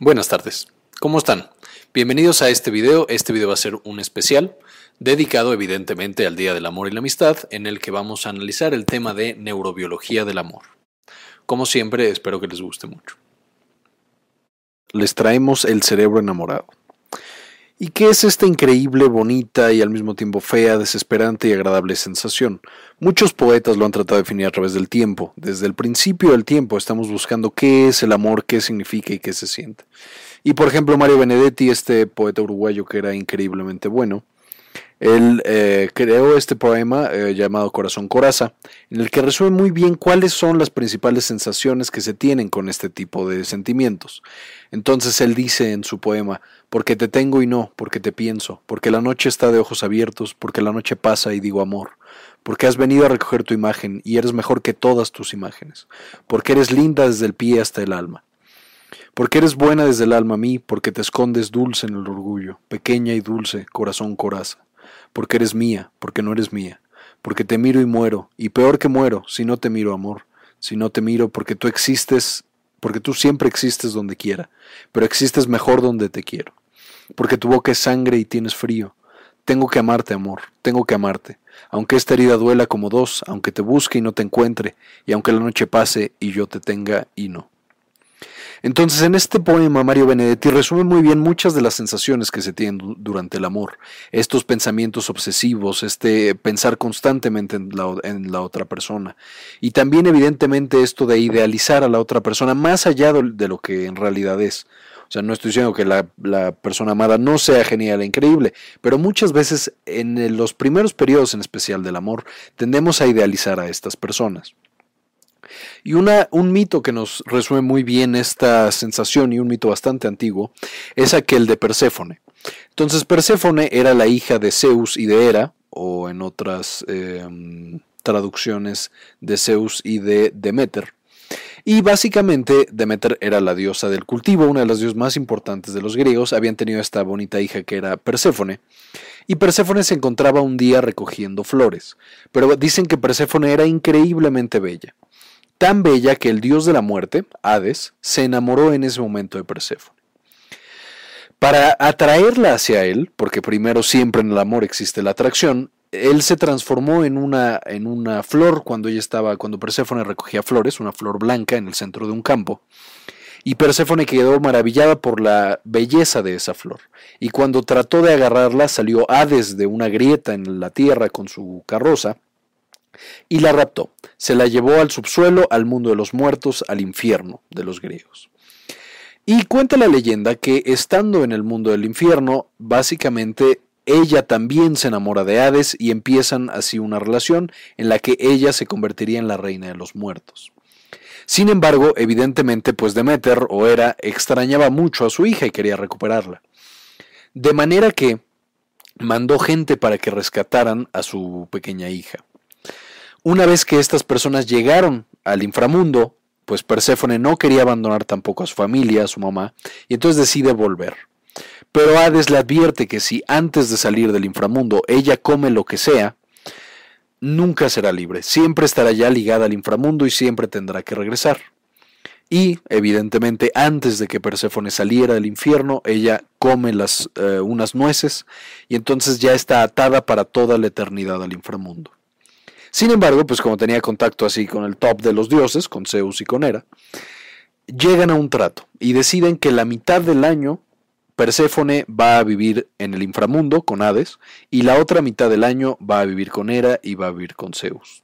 Buenas tardes, ¿cómo están? Bienvenidos a este video. Este video va a ser un especial dedicado evidentemente al Día del Amor y la Amistad, en el que vamos a analizar el tema de neurobiología del amor. Como siempre, espero que les guste mucho. Les traemos el cerebro enamorado. ¿Y qué es esta increíble, bonita y al mismo tiempo fea, desesperante y agradable sensación? Muchos poetas lo han tratado de definir a través del tiempo. Desde el principio del tiempo estamos buscando qué es el amor, qué significa y qué se siente. Y por ejemplo, Mario Benedetti, este poeta uruguayo que era increíblemente bueno, él eh, creó este poema eh, llamado Corazón Coraza, en el que resume muy bien cuáles son las principales sensaciones que se tienen con este tipo de sentimientos. Entonces él dice en su poema, porque te tengo y no, porque te pienso, porque la noche está de ojos abiertos, porque la noche pasa y digo amor, porque has venido a recoger tu imagen y eres mejor que todas tus imágenes, porque eres linda desde el pie hasta el alma. Porque eres buena desde el alma a mí, porque te escondes dulce en el orgullo, pequeña y dulce, corazón coraza porque eres mía, porque no eres mía, porque te miro y muero, y peor que muero, si no te miro, amor, si no te miro, porque tú existes, porque tú siempre existes donde quiera, pero existes mejor donde te quiero, porque tu boca es sangre y tienes frío. Tengo que amarte, amor, tengo que amarte, aunque esta herida duela como dos, aunque te busque y no te encuentre, y aunque la noche pase y yo te tenga y no. Entonces, en este poema, Mario Benedetti resume muy bien muchas de las sensaciones que se tienen durante el amor, estos pensamientos obsesivos, este pensar constantemente en la, otra persona, y también evidentemente esto de idealizar a la otra persona más allá de lo que en realidad es. O sea, no estoy diciendo que la, la, persona amada no sea genial e increíble, pero muchas veces en los primeros periodos en especial del amor tendemos a idealizar a estas personas. Y un mito que nos resume muy bien esta sensación y un mito bastante antiguo es aquel de Perséfone. Entonces Perséfone era la hija de Zeus y de Hera, o en otras em, traducciones de Zeus y de Demeter. Y básicamente Demeter era la diosa del cultivo, una de las diosas más importantes de los griegos. Habían tenido esta bonita hija que era Perséfone. Y Perséfone se encontraba un día recogiendo flores. Pero dicen que Perséfone era increíblemente bella tan bella que el dios de la muerte, Hades, se enamoró en ese momento de Perséfone. Para atraerla hacia él, porque primero siempre en el amor existe la atracción, él se transformó en una, en una flor cuando ella estaba, cuando Perséfone recogía flores, una flor blanca en el centro de un campo. Y Perséfone quedó maravillada por la belleza de esa flor. Y cuando trató de agarrarla, salió Hades de una grieta en la tierra con su carroza y la raptó. Se la llevó al subsuelo, al mundo de los muertos, al infierno de los griegos. Y cuenta la leyenda que estando en el mundo del infierno, básicamente ella también se enamora de Hades y empiezan así una relación en la que ella se convertiría en la reina de los muertos. Sin embargo, evidentemente, pues Demeter o Hera extrañaba mucho a su hija y quería recuperarla. De manera que mandó gente para que rescataran a su pequeña hija. Una vez que estas personas llegaron al inframundo, pues Perséfone no quería abandonar tampoco a su familia, a su mamá, y entonces decide volver. Pero Hades le advierte que si antes de salir del inframundo ella come lo que sea, nunca será libre, siempre estará ya ligada al inframundo y siempre tendrá que regresar. Y, evidentemente, antes de que Perséfone saliera del infierno, ella come las, eh, unas nueces y entonces ya está atada para toda la eternidad al inframundo. Sin embargo, pues como tenía contacto así con el top de los dioses, con Zeus y con Hera, llegan a un trato y deciden que la mitad del año Perséfone va a vivir en el inframundo con Hades y la otra mitad del año va a vivir con Hera y va a vivir con Zeus.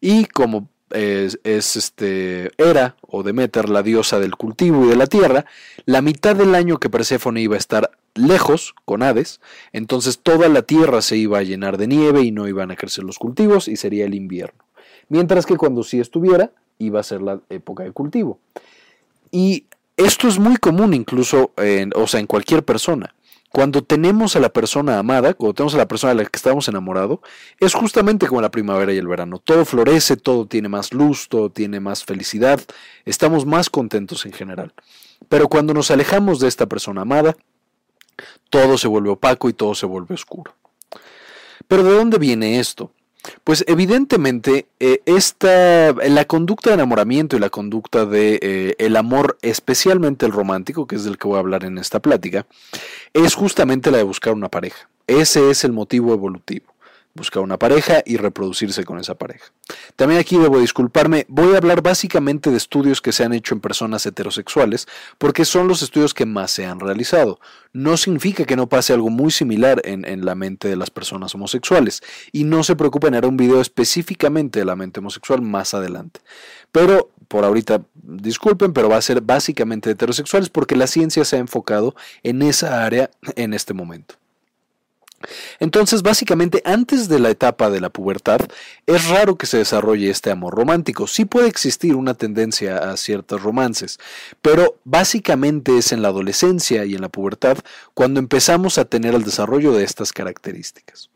Y como es, es, este Hera o Demeter, la diosa del cultivo y de la tierra, la mitad del año que Perséfone iba a estar lejos con Hades, entonces toda la tierra se iba a llenar de nieve y no iban a crecer los cultivos y sería el invierno. Mientras que cuando sí estuviera, iba a ser la época de cultivo. Y esto es muy común incluso, en, o sea, en cualquier persona. Cuando tenemos a la persona amada, cuando tenemos a la persona de la que estamos enamorados, es justamente como la primavera y el verano. Todo florece, todo tiene más luz, todo tiene más felicidad, estamos más contentos en general. Pero cuando nos alejamos de esta persona amada, todo se vuelve opaco y todo se vuelve oscuro. Pero ¿de dónde viene esto? Pues evidentemente eh, esta, la conducta de enamoramiento y la conducta de eh, el amor, especialmente el romántico, que es del que voy a hablar en esta plática, es justamente la de buscar una pareja. Ese es el motivo evolutivo buscar una pareja y reproducirse con esa pareja. También aquí debo disculparme, voy a hablar básicamente de estudios que se han hecho en personas heterosexuales, porque son los estudios que más se han realizado. No significa que no pase algo muy similar en, en la mente de las personas homosexuales, y no se preocupen, haré un video específicamente de la mente homosexual más adelante. Pero por ahorita, disculpen, pero va a ser básicamente heterosexuales porque la ciencia se ha enfocado en esa área en este momento. Entonces, básicamente, antes de la etapa de la pubertad, es raro que se desarrolle este amor romántico. Sí puede existir una tendencia a ciertos romances, pero básicamente es en la adolescencia y en la pubertad cuando empezamos a tener el desarrollo de estas características.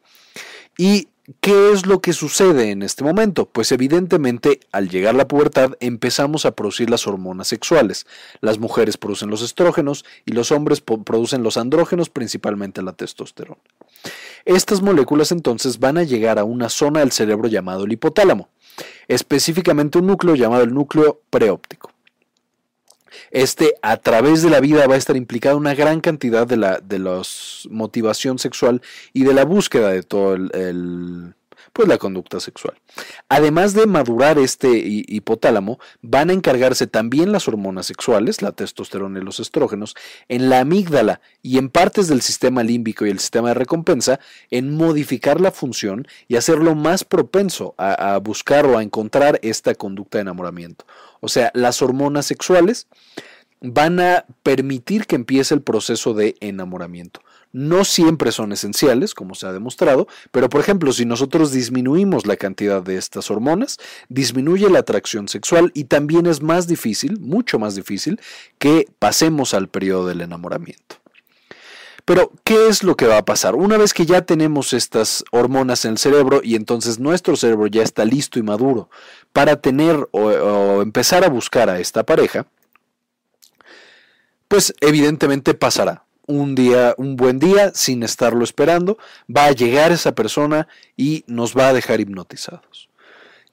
Y ¿Qué es lo que sucede en este momento? Pues evidentemente al llegar la pubertad empezamos a producir las hormonas sexuales. Las mujeres producen los estrógenos y los hombres producen los andrógenos, principalmente la testosterona. Estas moléculas entonces van a llegar a una zona del cerebro llamado el hipotálamo, específicamente un núcleo llamado el núcleo preóptico. Este a través de la vida va a estar implicada una gran cantidad de la de los motivación sexual y de la búsqueda de todo el, pues la conducta sexual. Además de madurar este hipotálamo, van a encargarse también las hormonas sexuales, la testosterona y los estrógenos, en la amígdala y en partes del sistema límbico y el sistema de recompensa, en modificar la función y hacerlo más propenso a, buscar o a encontrar esta conducta de enamoramiento. O sea, las hormonas sexuales van a permitir que empiece el proceso de enamoramiento. No siempre son esenciales, como se ha demostrado, pero por ejemplo, si nosotros disminuimos la cantidad de estas hormonas, disminuye la atracción sexual y también es más difícil, mucho más difícil, que pasemos al periodo del enamoramiento. Pero, ¿qué es lo que va a pasar? Una vez que ya tenemos estas hormonas en el cerebro y entonces nuestro cerebro ya está listo y maduro para tener o, empezar a buscar a esta pareja, pues evidentemente pasará un día, un buen día, sin estarlo esperando, va a llegar esa persona y nos va a dejar hipnotizados.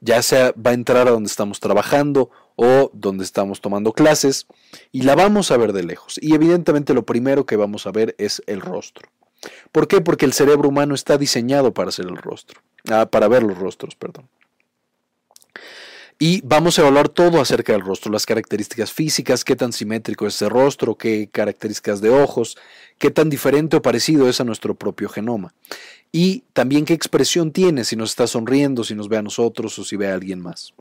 Ya sea va a entrar a donde estamos trabajando o donde estamos tomando clases y la vamos a ver de lejos. Y evidentemente lo primero que vamos a ver es el rostro. ¿Por qué? Porque el cerebro humano está diseñado para hacer el rostro, ah, para ver los rostros, perdón. Y vamos a evaluar todo acerca del rostro, las características físicas, qué tan simétrico es ese rostro, qué características de ojos, qué tan diferente o parecido es a nuestro propio genoma. Y también qué expresión tiene, si nos está sonriendo, si nos ve a nosotros o si ve a alguien más.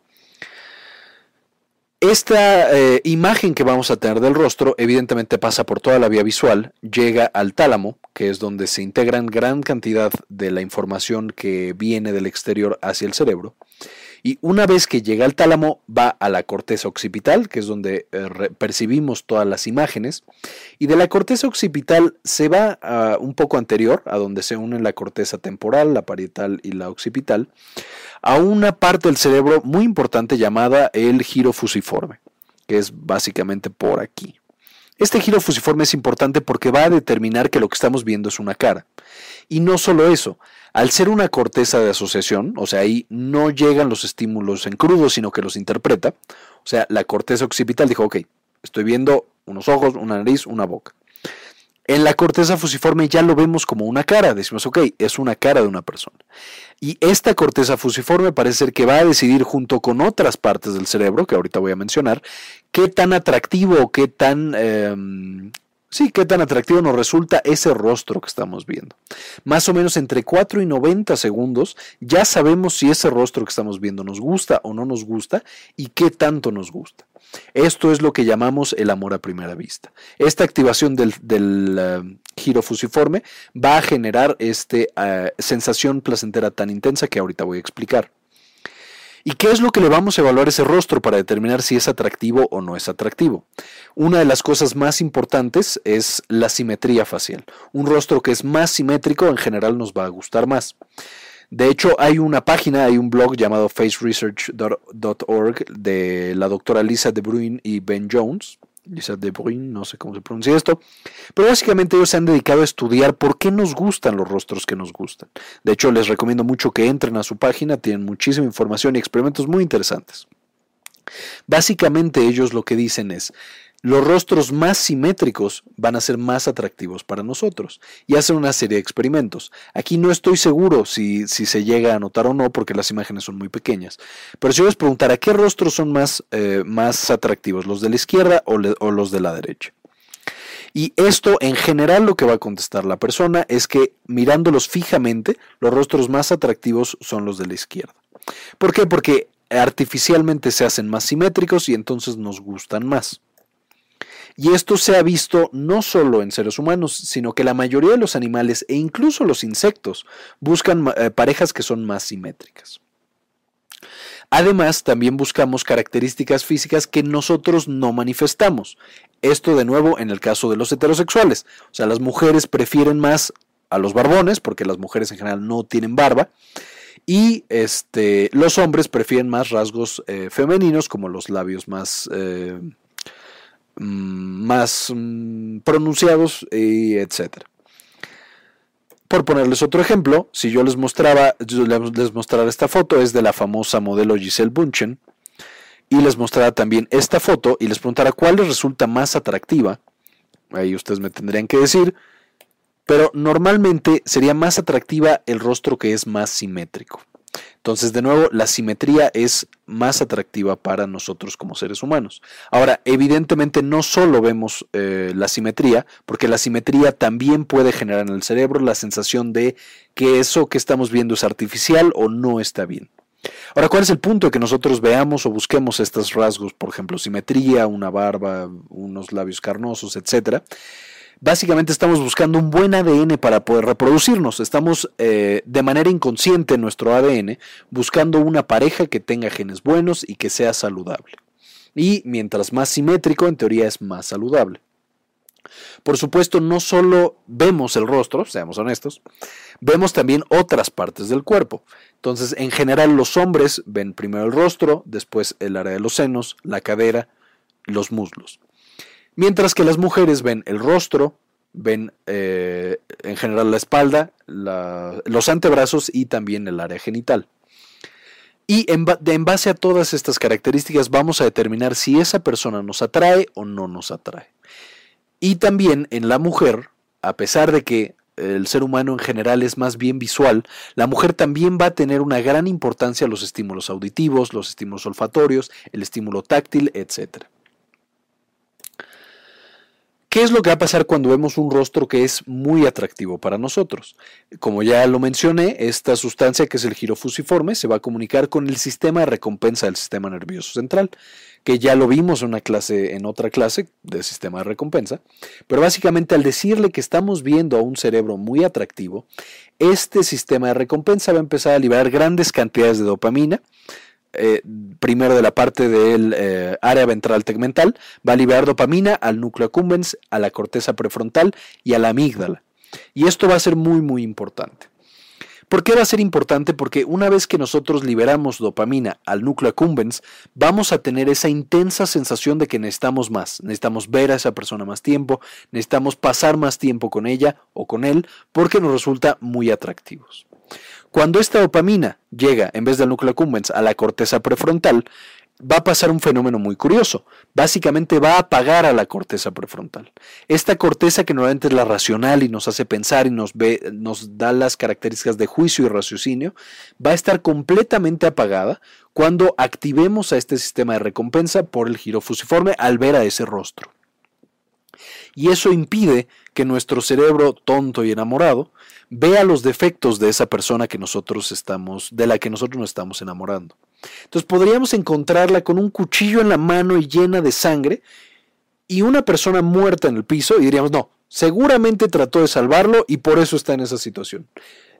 Esta eh, imagen que vamos a tener del rostro evidentemente pasa por toda la vía visual, llega al tálamo, que es donde se integran gran cantidad de la información que viene del exterior hacia el cerebro. Y una vez que llega al tálamo, va a la corteza occipital, que es donde eh, percibimos todas las imágenes. Y de la corteza occipital se va un poco anterior, a donde se unen la corteza temporal, la parietal y la occipital, a una parte del cerebro muy importante llamada el giro fusiforme, que es básicamente por aquí. Este giro fusiforme es importante porque va a determinar que lo que estamos viendo es una cara. Y no solo eso, al ser una corteza de asociación, o sea, ahí no llegan los estímulos en crudo, sino que los interpreta, o sea, la corteza occipital dijo, ok, estoy viendo unos ojos, una nariz, una boca. En la corteza fusiforme ya lo vemos como una cara, decimos, ok, es una cara de una persona. Y esta corteza fusiforme parece ser que va a decidir junto con otras partes del cerebro, que ahorita voy a mencionar, qué tan atractivo o qué tan em, Sí, qué tan atractivo nos resulta ese rostro que estamos viendo. Más o menos entre 4 y 90 segundos ya sabemos si ese rostro que estamos viendo nos gusta o no nos gusta y qué tanto nos gusta. Esto es lo que llamamos el amor a primera vista. Esta activación del, eh, giro fusiforme va a generar esta eh, sensación placentera tan intensa que ahorita voy a explicar. ¿Y qué es lo que le vamos a evaluar ese rostro para determinar si es atractivo o no es atractivo? Una de las cosas más importantes es la simetría facial. Un rostro que es más simétrico en general nos va a gustar más. De hecho, hay una página, hay un blog llamado faceresearch.org de la doctora Lisa De Bruyne y Ben Jones, Lisa De Bruyne, no sé cómo se pronuncia esto, pero básicamente ellos se han dedicado a estudiar por qué nos gustan los rostros que nos gustan. De hecho, les recomiendo mucho que entren a su página, tienen muchísima información y experimentos muy interesantes. Básicamente ellos lo que dicen es, los rostros más simétricos van a ser más atractivos para nosotros y hacen una serie de experimentos. Aquí no estoy seguro si, se llega a notar o no porque las imágenes son muy pequeñas, pero si yo les preguntara qué rostros son más, eh, más atractivos, los de la izquierda o, o los de la derecha. Y esto en general lo que va a contestar la persona es que mirándolos fijamente, los rostros más atractivos son los de la izquierda. ¿Por qué? Porque artificialmente se hacen más simétricos y entonces nos gustan más. Y esto se ha visto no solo en seres humanos, sino que la mayoría de los animales e incluso los insectos buscan eh, parejas que son más simétricas. Además, también buscamos características físicas que nosotros no manifestamos. Esto de nuevo en el caso de los heterosexuales. O sea, las mujeres prefieren más a los barbones, porque las mujeres en general no tienen barba. Y este, los hombres prefieren más rasgos eh, femeninos, como los labios más eh, más mm, pronunciados, y etcétera. Por ponerles otro ejemplo, si yo les mostraba, les mostrara esta foto, es de la famosa modelo Giselle Bunchen, y les mostrara también esta foto y les preguntara cuál les resulta más atractiva, ahí ustedes me tendrían que decir, pero normalmente sería más atractiva el rostro que es más simétrico. Entonces, de nuevo, la simetría es más atractiva para nosotros como seres humanos. Ahora, evidentemente no solo vemos eh, la simetría, porque la simetría también puede generar en el cerebro la sensación de que eso que estamos viendo es artificial o no está bien. Ahora, ¿cuál es el punto de que nosotros veamos o busquemos estos rasgos? Por ejemplo, simetría, una barba, unos labios carnosos, etcétera básicamente estamos buscando un buen ADN para poder reproducirnos. Estamos eh, de manera inconsciente en nuestro ADN buscando una pareja que tenga genes buenos y que sea saludable. Y mientras más simétrico, en teoría es más saludable. Por supuesto, no solo vemos el rostro, seamos honestos, vemos también otras partes del cuerpo. Entonces, en general, los hombres ven primero el rostro, después el área de los senos, la cadera, los muslos. Mientras que las mujeres ven el rostro, ven eh, en general la espalda, los antebrazos y también el área genital. Y en, en, base a todas estas características vamos a determinar si esa persona nos atrae o no nos atrae. Y también en la mujer, a pesar de que el ser humano en general es más bien visual, la mujer también va a tener una gran importancia los estímulos auditivos, los estímulos olfatorios, el estímulo táctil, etc. ¿Qué es lo que va a pasar cuando vemos un rostro que es muy atractivo para nosotros? Como ya lo mencioné, esta sustancia que es el giro fusiforme se va a comunicar con el sistema de recompensa del sistema nervioso central, que ya lo vimos en una clase en otra clase del sistema de recompensa, pero básicamente al decirle que estamos viendo a un cerebro muy atractivo, este sistema de recompensa va a empezar a liberar grandes cantidades de dopamina, eh, primero de la parte del eh, área ventral tegmental, va a liberar dopamina al núcleo accumbens, a la corteza prefrontal y a la amígdala. Y esto va a ser muy, muy importante. ¿Por qué va a ser importante? Porque una vez que nosotros liberamos dopamina al núcleo accumbens, vamos a tener esa intensa sensación de que necesitamos más, necesitamos ver a esa persona más tiempo, necesitamos pasar más tiempo con ella o con él, porque nos resulta muy atractivos. Cuando esta dopamina llega, en vez del núcleo accumbens, a la corteza prefrontal, va a pasar un fenómeno muy curioso. Básicamente va a apagar a la corteza prefrontal. Esta corteza que normalmente es la racional y nos hace pensar y nos, da las características de juicio y raciocinio, va a estar completamente apagada cuando activemos a este sistema de recompensa por el giro fusiforme al ver a ese rostro. Y eso impide que nuestro cerebro tonto y enamorado vea los defectos de esa persona que nosotros estamos, de la que nosotros nos estamos enamorando. Entonces podríamos encontrarla con un cuchillo en la mano y llena de sangre y una persona muerta en el piso y diríamos, no, seguramente trató de salvarlo y por eso está en esa situación.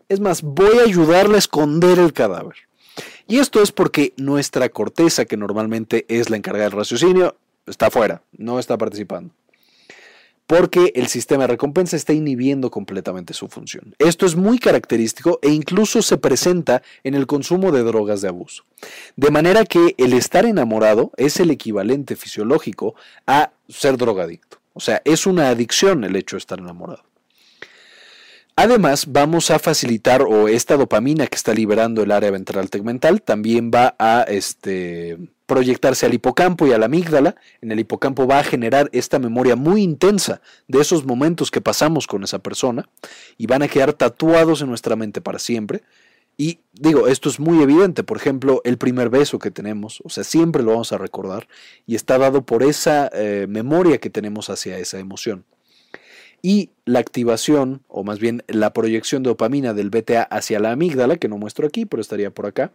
Es más, voy a ayudarle a esconder el cadáver. Y esto es porque nuestra corteza, que normalmente es la encargada del raciocinio, está fuera, no está participando. Porque el sistema de recompensa está inhibiendo completamente su función. Esto es muy característico e incluso se presenta en el consumo de drogas de abuso. De manera que el estar enamorado es el equivalente fisiológico a ser drogadicto. O sea, es una adicción el hecho de estar enamorado. Además, vamos a facilitar, o esta dopamina que está liberando el área ventral tegmental también va a este, proyectarse al hipocampo y a la amígdala. En el hipocampo va a generar esta memoria muy intensa de esos momentos que pasamos con esa persona y van a quedar tatuados en nuestra mente para siempre. Y digo, esto es muy evidente, por ejemplo, el primer beso que tenemos, o sea, siempre lo vamos a recordar y está dado por esa eh, memoria que tenemos hacia esa emoción y la activación, o más bien la proyección de dopamina del BTA hacia la amígdala, que no muestro aquí, pero estaría por acá,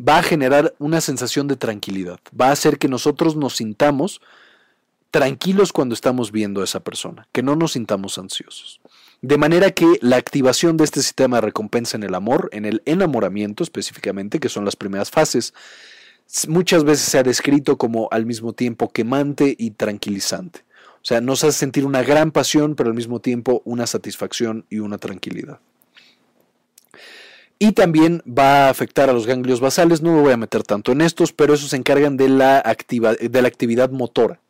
va a generar una sensación de tranquilidad. Va a hacer que nosotros nos sintamos tranquilos cuando estamos viendo a esa persona, que no nos sintamos ansiosos. De manera que la activación de este sistema de recompensa en el amor, en el enamoramiento específicamente, que son las primeras fases, muchas veces se ha descrito como al mismo tiempo quemante y tranquilizante. O sea, nos hace sentir una gran pasión, pero al mismo tiempo una satisfacción y una tranquilidad. Y también va a afectar a los ganglios basales, no me voy a meter tanto en estos, pero esos se encargan de la, de la actividad motora.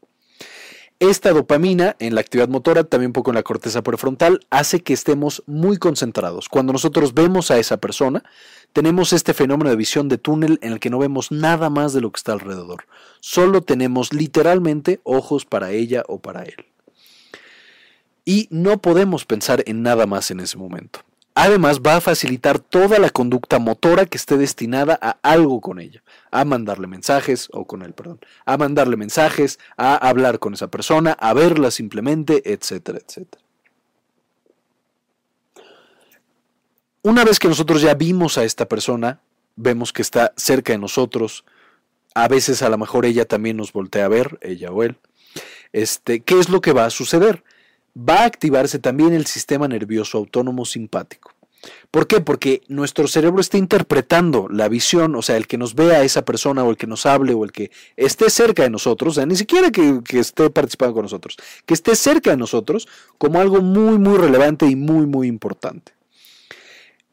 Esta dopamina en la actividad motora, también un poco en la corteza prefrontal, hace que estemos muy concentrados. Cuando nosotros vemos a esa persona, tenemos este fenómeno de visión de túnel en el que no vemos nada más de lo que está alrededor. Solo tenemos literalmente ojos para ella o para él. Y no podemos pensar en nada más en ese momento. Además, va a facilitar toda la conducta motora que esté destinada a algo con ella, a mandarle mensajes, o con él, perdón, a mandarle mensajes, a hablar con esa persona, a verla simplemente, etcétera, etcétera. Una vez que nosotros ya vimos a esta persona, vemos que está cerca de nosotros, a veces a lo mejor ella también nos voltea a ver, ella o él, este, ¿qué es lo que va a suceder? Va a activarse también el sistema nervioso autónomo simpático. ¿Por qué? Porque nuestro cerebro está interpretando la visión, o sea, el que nos vea a esa persona o el que nos hable o el que esté cerca de nosotros, o sea, ni siquiera que, esté participando con nosotros, que esté cerca de nosotros como algo muy, muy relevante y muy, muy importante.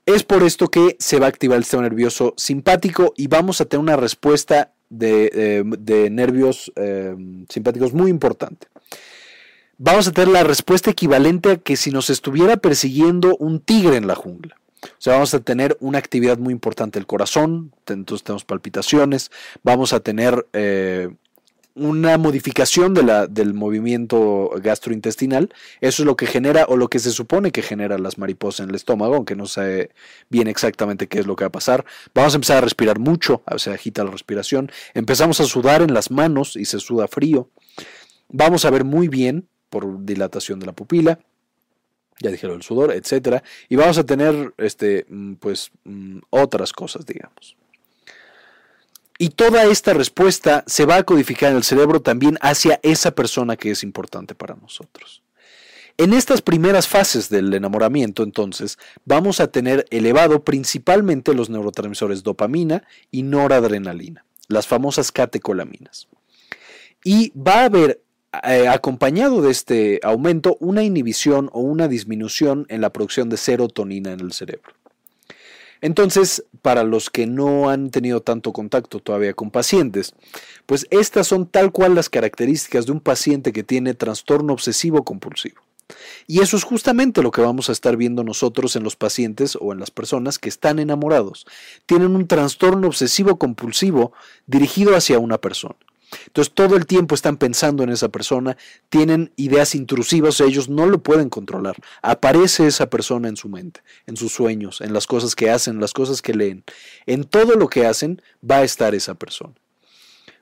Es por esto que se va a activar el sistema nervioso simpático y vamos a tener una respuesta de, eh, nervios eh, simpáticos muy importante vamos a tener la respuesta equivalente a que si nos estuviera persiguiendo un tigre en la jungla. O sea, vamos a tener una actividad muy importante del corazón, entonces tenemos palpitaciones, vamos a tener eh, una modificación de la, del movimiento gastrointestinal. Eso es lo que genera o lo que se supone que genera las mariposas en el estómago, aunque no sé bien exactamente qué es lo que va a pasar. Vamos a empezar a respirar mucho, se agita la respiración. Empezamos a sudar en las manos y se suda frío. Vamos a ver muy bien por dilatación de la pupila, ya dijeron el sudor, etcétera, y vamos a tener este, mm, pues, mm, otras cosas, digamos. Y toda esta respuesta se va a codificar en el cerebro también hacia esa persona que es importante para nosotros. En estas primeras fases del enamoramiento, entonces, vamos a tener elevado principalmente los neurotransmisores dopamina y noradrenalina, las famosas catecolaminas. Y va a haber eh, acompañado de este aumento una inhibición o una disminución en la producción de serotonina en el cerebro. Entonces, para los que no han tenido tanto contacto todavía con pacientes, pues estas son tal cual las características de un paciente que tiene trastorno obsesivo compulsivo. Y eso es justamente lo que vamos a estar viendo nosotros en los pacientes o en las personas que están enamorados. Tienen un trastorno obsesivo compulsivo dirigido hacia una persona. Entonces todo el tiempo están pensando en esa persona, tienen ideas intrusivas, ellos no lo pueden controlar. Aparece esa persona en su mente, en sus sueños, en las cosas que hacen, las cosas que leen. En todo lo que hacen va a estar esa persona.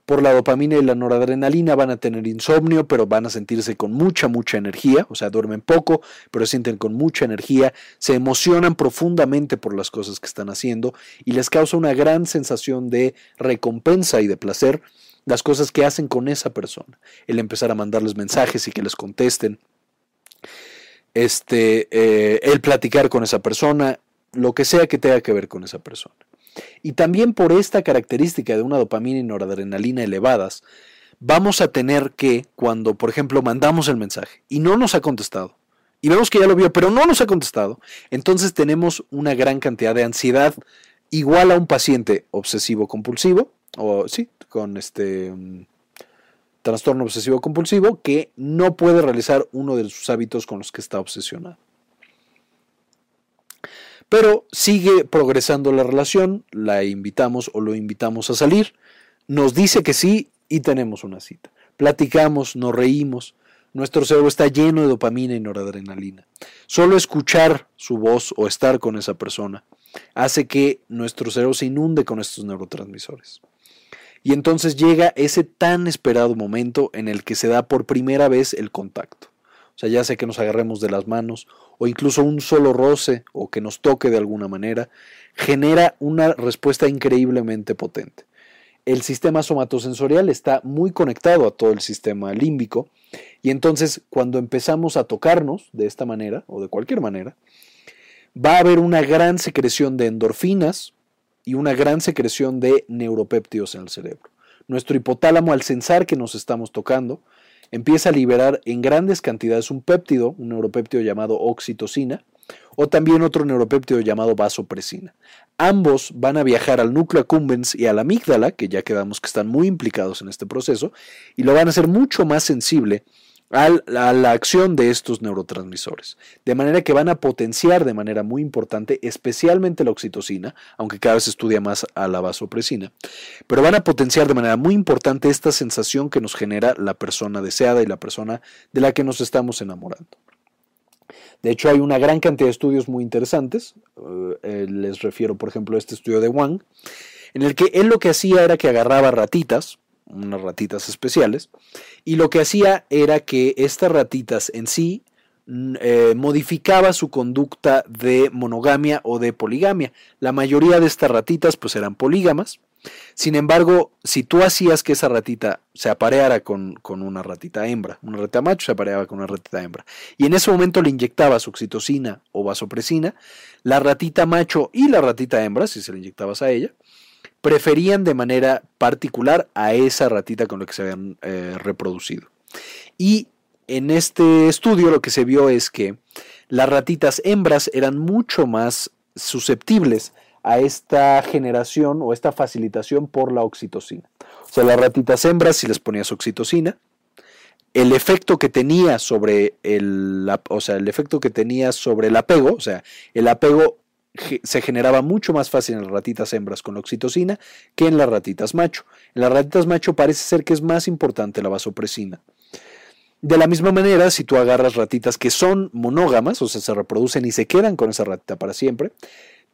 Por la dopamina y la noradrenalina van a tener insomnio, pero van a sentirse con mucha, mucha energía, o sea, duermen poco, pero se sienten con mucha energía, se emocionan profundamente por las cosas que están haciendo y les causa una gran sensación de recompensa y de placer las cosas que hacen con esa persona, el empezar a mandarles mensajes y que les contesten, este, eh, el platicar con esa persona, lo que sea que tenga que ver con esa persona. Y también por esta característica de una dopamina y noradrenalina elevadas, vamos a tener que, cuando por ejemplo mandamos el mensaje y no nos ha contestado, y vemos que ya lo vio, pero no nos ha contestado, entonces tenemos una gran cantidad de ansiedad igual a un paciente obsesivo compulsivo, o sí, con este mm, trastorno obsesivo compulsivo, que no puede realizar uno de sus hábitos con los que está obsesionado. Pero sigue progresando la relación, la invitamos o lo invitamos a salir, nos dice que sí y tenemos una cita. Platicamos, nos reímos, nuestro cerebro está lleno de dopamina y noradrenalina. Solo escuchar su voz o estar con esa persona hace que nuestro cerebro se inunde con estos neurotransmisores. Y entonces llega ese tan esperado momento en el que se da por primera vez el contacto. O sea, ya sea que nos agarremos de las manos o incluso un solo roce o que nos toque de alguna manera, genera una respuesta increíblemente potente. El sistema somatosensorial está muy conectado a todo el sistema límbico y entonces cuando empezamos a tocarnos de esta manera o de cualquier manera, va a haber una gran secreción de endorfinas y una gran secreción de neuropéptidos en el cerebro. Nuestro hipotálamo al censar que nos estamos tocando empieza a liberar en grandes cantidades un péptido, un neuropéptido llamado oxitocina, o también otro neuropéptido llamado vasopresina. Ambos van a viajar al núcleo accumbens y a la amígdala, que ya quedamos que están muy implicados en este proceso, y lo van a hacer mucho más sensible a la acción de estos neurotransmisores. De manera que van a potenciar de manera muy importante, especialmente la oxitocina, aunque cada vez estudia más a la vasopresina, pero van a potenciar de manera muy importante esta sensación que nos genera la persona deseada y la persona de la que nos estamos enamorando. De hecho, hay una gran cantidad de estudios muy interesantes. Eh, les refiero, por ejemplo, a este estudio de Wang, en el que él lo que hacía era que agarraba ratitas, unas ratitas especiales, y lo que hacía era que estas ratitas en sí eh, modificaba su conducta de monogamia o de poligamia. La mayoría de estas ratitas pues eran polígamas. Sin embargo, si tú hacías que esa ratita se apareara con, con, una ratita hembra, una ratita macho se apareaba con una ratita hembra, y en ese momento le inyectabas oxitocina o vasopresina, la ratita macho y la ratita hembra, si se le inyectabas a ella, preferían de manera particular a esa ratita con la que se habían eh, reproducido. Y en este estudio lo que se vio es que las ratitas hembras eran mucho más susceptibles a esta generación o esta facilitación por la oxitocina. O sea, las ratitas hembras, si les ponías oxitocina, el efecto que tenía sobre el, o sea, el efecto que tenía sobre el apego, o sea, el apego se generaba mucho más fácil en las ratitas hembras con la oxitocina que en las ratitas macho. En las ratitas macho parece ser que es más importante la vasopresina. De la misma manera, si tú agarras ratitas que son monógamas, o sea, se reproducen y se quedan con esa ratita para siempre,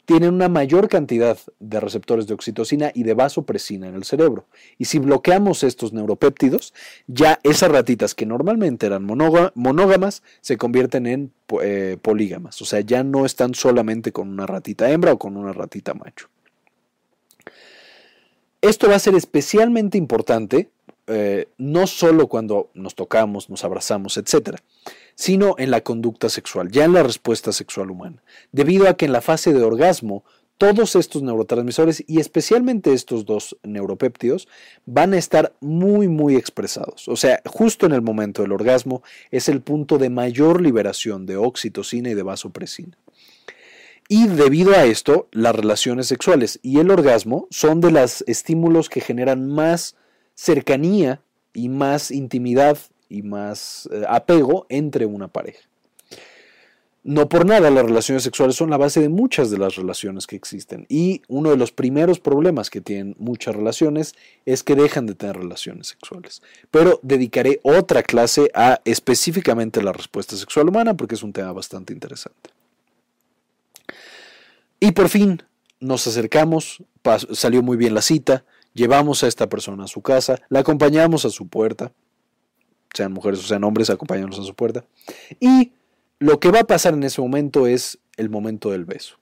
tienen una mayor cantidad de receptores de oxitocina y de vasopresina en el cerebro. Y si bloqueamos estos neuropéptidos, ya esas ratitas que normalmente eran monógamas se convierten en eh, polígamas. O sea, ya no están solamente con una ratita hembra o con una ratita macho. Esto va a ser especialmente importante eh, no solo cuando nos tocamos, nos abrazamos, etcétera, sino en la conducta sexual, ya en la respuesta sexual humana, debido a que en la fase de orgasmo todos estos neurotransmisores y especialmente estos dos neuropéptidos van a estar muy muy expresados. O sea, justo en el momento del orgasmo es el punto de mayor liberación de oxitocina y de vasopresina. Y debido a esto, las relaciones sexuales y el orgasmo son de los estímulos que generan más cercanía y más intimidad y más eh, apego entre una pareja. No por nada las relaciones sexuales son la base de muchas de las relaciones que existen y uno de los primeros problemas que tienen muchas relaciones es que dejan de tener relaciones sexuales. Pero dedicaré otra clase a específicamente la respuesta sexual humana porque es un tema bastante interesante. Y por fin nos acercamos, salió muy bien la cita, llevamos a esta persona a su casa, la acompañamos a su puerta, sean mujeres o sean hombres, acompáñanos a su puerta. Y lo que va a pasar en ese momento es el momento del beso.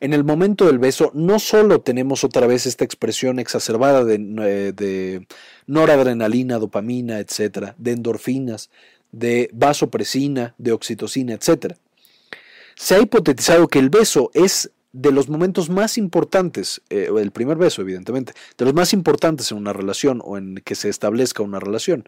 En el momento del beso no solo tenemos otra vez esta expresión exacerbada de, eh, de noradrenalina, dopamina, etcétera, de endorfinas, de vasopresina, de oxitocina, etcétera. Se ha hipotetizado que el beso es de los momentos más importantes, eh, el primer beso evidentemente, de los más importantes en una relación o en que se establezca una relación.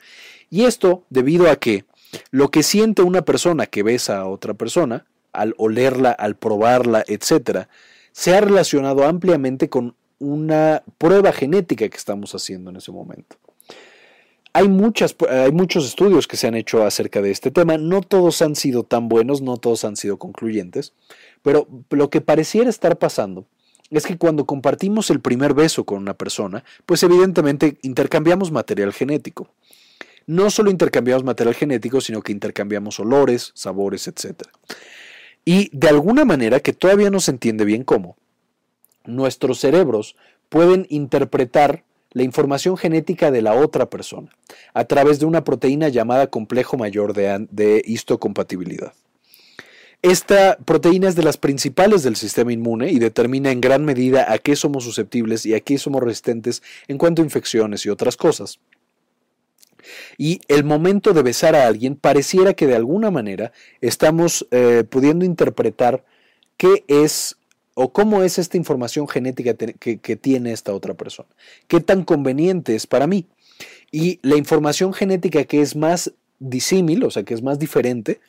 Y esto debido a que lo que siente una persona que besa a otra persona, al olerla, al probarla, etc., se ha relacionado ampliamente con una prueba genética que estamos haciendo en ese momento. Hay, muchas, hay muchos estudios que se han hecho acerca de este tema, no todos han sido tan buenos, no todos han sido concluyentes, pero lo que pareciera estar pasando es que cuando compartimos el primer beso con una persona, pues evidentemente intercambiamos material genético. No solo intercambiamos material genético, sino que intercambiamos olores, sabores, etc. Y de alguna manera que todavía no se entiende bien cómo, nuestros cerebros pueden interpretar la información genética de la otra persona a través de una proteína llamada complejo mayor de, histocompatibilidad. Esta proteína es de las principales del sistema inmune y determina en gran medida a qué somos susceptibles y a qué somos resistentes en cuanto a infecciones y otras cosas. Y el momento de besar a alguien pareciera que de alguna manera estamos eh, pudiendo interpretar qué es o cómo es esta información genética que, tiene esta otra persona. ¿Qué tan conveniente es para mí? Y la información genética que es más disímil, o sea, que es más diferente,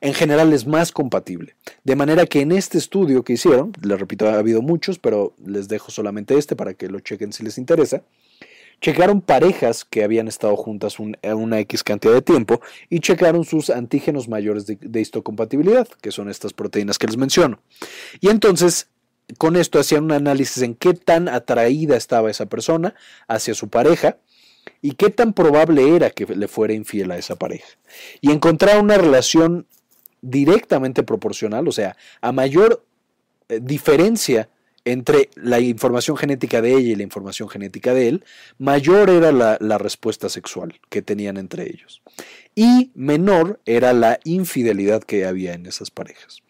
en general es más compatible. De manera que en este estudio que hicieron, les repito, ha habido muchos, pero les dejo solamente este para que lo chequen si les interesa, checaron parejas que habían estado juntas una X cantidad de tiempo y checaron sus antígenos mayores de, histocompatibilidad, que son estas proteínas que les menciono. Y entonces, con esto hacían un análisis en qué tan atraída estaba esa persona hacia su pareja y qué tan probable era que le fuera infiel a esa pareja. Y encontraron una relación directamente proporcional, o sea, a mayor eh, diferencia entre la información genética de ella y la información genética de él, mayor era la, respuesta sexual que tenían entre ellos. Y menor era la infidelidad que había en esas parejas.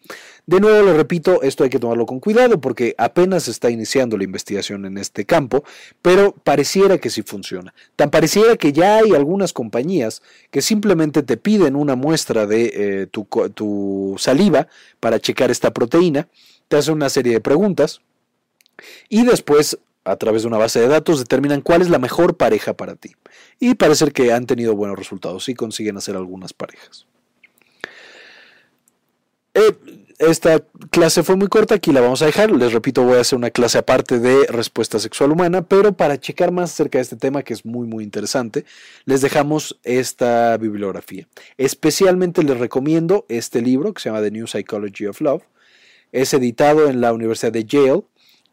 De nuevo le repito, esto hay que tomarlo con cuidado porque apenas está iniciando la investigación en este campo, pero pareciera que sí funciona. Tan pareciera que ya hay algunas compañías que simplemente te piden una muestra de eh, tu, tu saliva para checar esta proteína, te hacen una serie de preguntas, y después, a través de una base de datos, determinan cuál es la mejor pareja para ti. Y parece que han tenido buenos resultados y consiguen hacer algunas parejas. Eh, esta clase fue muy corta, aquí la vamos a dejar. Les repito, voy a hacer una clase aparte de respuesta sexual humana, pero para checar más acerca de este tema, que es muy, muy interesante, les dejamos esta bibliografía. Especialmente les recomiendo este libro que se llama The New Psychology of Love. Es editado en la Universidad de Yale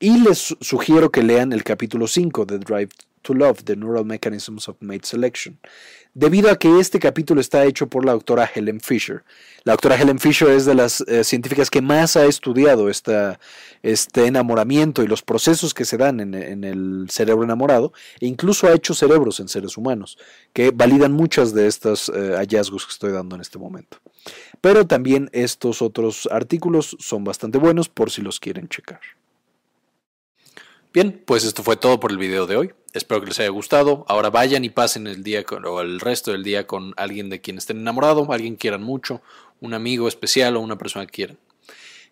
y les sugiero que lean el capítulo 5 de Drive to Love, The Neural Mechanisms of Mate Selection, debido a que este capítulo está hecho por la doctora Helen Fisher. La doctora Helen Fisher es de las eh, científicas que más ha estudiado este enamoramiento y los procesos que se dan en, el cerebro enamorado, e incluso ha hecho cerebros en seres humanos, que validan muchos de estos eh, hallazgos que estoy dando en este momento. Pero también estos otros artículos son bastante buenos por si los quieren checar. Bien, pues esto fue todo por el video de hoy. Espero que les haya gustado. Ahora vayan y pasen el día o el resto del día con alguien de quien estén enamorados, alguien quieran mucho, un amigo especial o una persona que quieran.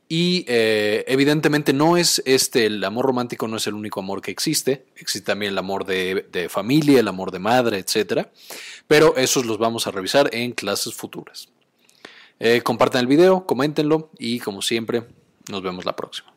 Y eh, evidentemente no es este, el amor romántico no es el único amor que existe. Existe también el amor de, familia, el amor de madre, etc. Pero esos los vamos a revisar en clases futuras. Eh, compartan el video, coméntenlo y como siempre, nos vemos la próxima.